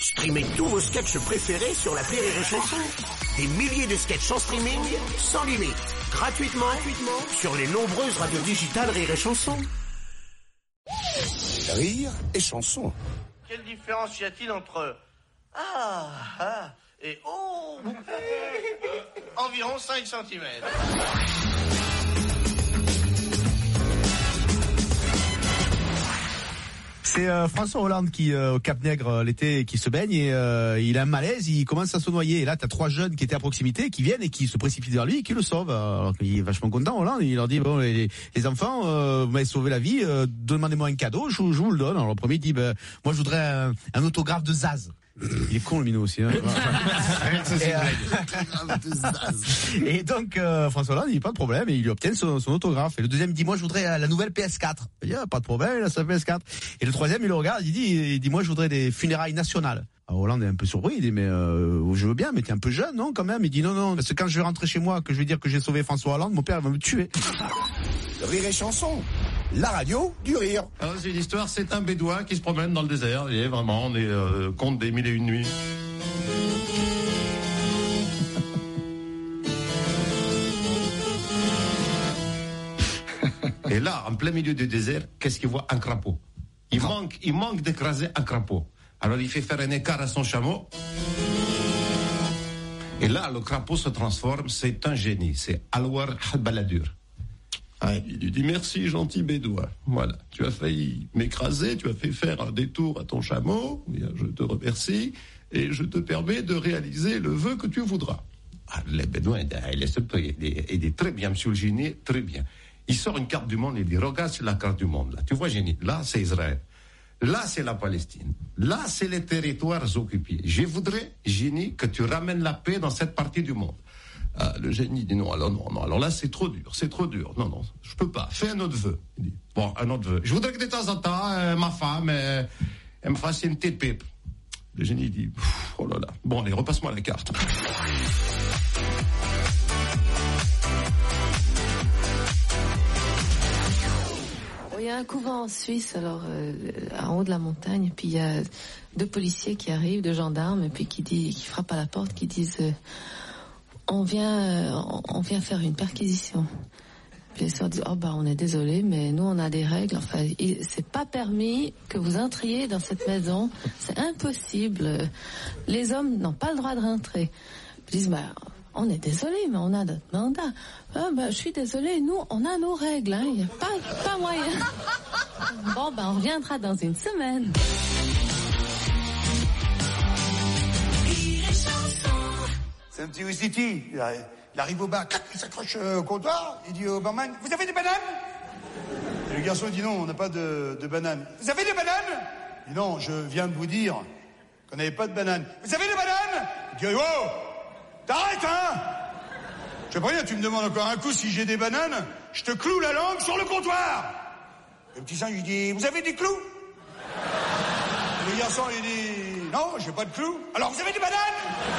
Streamez tous vos sketchs préférés sur la Rire et Chanson. Des milliers de sketchs en streaming, sans limite, gratuitement, gratuitement sur les nombreuses radios digitales Rire et Chanson. Rire et chanson. Quelle différence y a-t-il entre ah, ah et oh Environ 5 cm. C'est euh, François Hollande qui euh, au Cap Nègre euh, l'été qui se baigne et euh, il a un malaise, il commence à se noyer. Et là, t'as trois jeunes qui étaient à proximité, qui viennent et qui se précipitent vers lui et qui le sauvent. Alors qu'il est vachement content, Hollande. Il leur dit bon, les, enfants, vous m'avez sauvé la vie, demandez-moi un cadeau, je, vous le donne. Alors le premier dit, ben, moi je voudrais un autographe de Zaz. Il est con le minot aussi. Hein. et, euh, et donc euh, François Hollande, il dit pas de problème et il lui obtient son, son autographe. Et le deuxième dit moi je voudrais euh, la nouvelle PS4. Il dit ah, pas de problème, il a sa PS4. Et le troisième il le regarde, il dit il dit moi je voudrais des funérailles nationales. Alors Hollande est un peu surpris, il dit mais euh, je veux bien, mais t'es un peu jeune non quand même? Il dit non non parce que quand je vais rentrer chez moi, que je vais dire que j'ai sauvé François Hollande, mon père va me tuer. Rire et chanson. La radio du rire. Alors, c'est une histoire, c'est un bédouin qui se promène dans le désert. Et vraiment, on est euh, compte des mille et une nuits. Et là, en plein milieu du désert, qu'est-ce qu'il voit? Un crapaud. Il manque, il manque d'écraser un crapaud. Alors il fait faire un écart à son chameau. Et là, le crapaud se transforme, c'est un génie. C'est Alwar Baladur. Ah, il lui dit merci gentil bédouin. Voilà, tu as failli m'écraser, tu as fait faire un détour à ton chameau. Bien, je te remercie et je te permets de réaliser le vœu que tu voudras. Ah, le bédouin, il est il est, très bien, monsieur le génie, très bien. Il sort une carte du monde et il dit regarde sur la carte du monde là. Tu vois génie, là c'est Israël. Là, c'est la Palestine. Là, c'est les territoires occupés. Je voudrais, génie, que tu ramènes la paix dans cette partie du monde. Ah, le génie dit non, alors non, non, alors là c'est trop dur, c'est trop dur. Non, non, je peux pas. Fais un autre vœu. Il dit, bon, un autre vœu. Je voudrais que de temps en temps, euh, ma femme, euh, elle me fasse une petite pipe. Le génie dit, oh là là. Bon, allez, repasse-moi la carte. Il y a un couvent en Suisse, alors euh, en haut de la montagne, puis il y a deux policiers qui arrivent, deux gendarmes, et puis qui dit, qui frappent à la porte, qui disent, on vient, euh, on- vient faire une perquisition. Les sœurs disent, oh bah on est désolé, mais nous on a des règles. Enfin, c'est pas permis que vous entriez dans cette maison. C'est impossible. Les hommes n'ont pas le droit de rentrer. Ils disent, bah on est désolé, mais on a notre mandat. Ah, bah, je suis désolé, nous on a nos règles. hein. Il n'y a pas, pas moyen. Bon, ben on reviendra dans une semaine. C'est un petit Ouistiti. Il, arrive au bar, il s'accroche euh, au comptoir, il dit au barman, vous avez des bananes? Et le garçon dit non, on n'a pas de, bananes. Vous avez des bananes? Il dit non, je viens de vous dire qu'on n'avait pas de bananes. Vous avez des bananes? Il dit oh T'arrêtes, hein Je préviens, tu me demandes encore un coup si j'ai des bananes, je te cloue la langue sur le comptoir Le petit singe, il dit, vous avez des clous? Et Le garçon, il dit, non, j'ai pas de clous. Alors vous avez des bananes?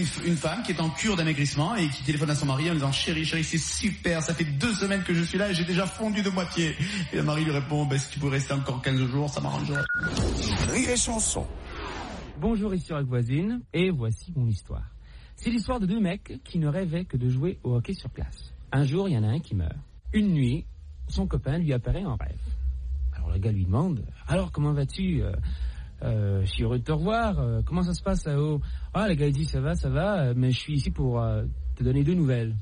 Une, une femme qui est en cure d'amaigrissement et qui téléphone à son mari en disant chérie chérie c'est super ça fait deux semaines que je suis là et j'ai déjà fondu de moitié et le mari lui répond ben, si tu peux rester encore 15 jours ça m'arrangerait Rire et chanson. Bonjour, ici Rock Voisine, et voici mon histoire. C'est l'histoire de deux mecs qui ne rêvaient que de jouer au hockey sur glace. Un jour, il y en a un qui meurt. Une nuit, son copain lui apparaît en rêve. Alors le gars lui demande, alors comment vas-tu euh, Je suis heureux de te revoir, euh, comment ça se passe là-haut Ah, le gars il dit, ça va, ça va, euh, mais je suis ici pour euh, te donner deux nouvelles.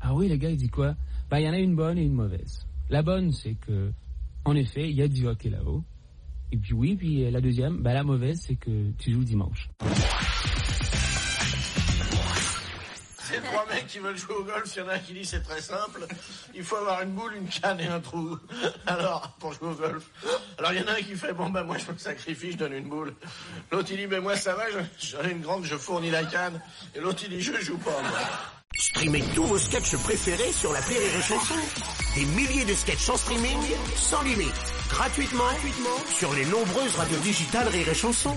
Ah oui, le gars il dit quoi? Bah, il y en a une bonne et une mauvaise. La bonne, c'est que, en effet, il y a du hockey là-haut. Et puis oui, puis euh, la deuxième, bah la mauvaise, c'est que tu joues dimanche. Trois mecs qui veulent jouer au golf, il y en a un qui dit c'est très simple, il faut avoir une boule, une canne et un trou. Alors, pour jouer au golf. Alors il y en a un qui fait, bon ben moi je me sacrifie, je donne une boule. L'autre il dit, ben moi ça va, je- j'en ai une grande, je fournis la canne. Et l'autre il dit, je joue pas moi. Streamez tous vos sketchs préférés sur la Rire et Chanson. Des milliers de sketchs en streaming, sans limite, gratuitement, gratuitement sur les nombreuses radios digitales Rire et Chanson.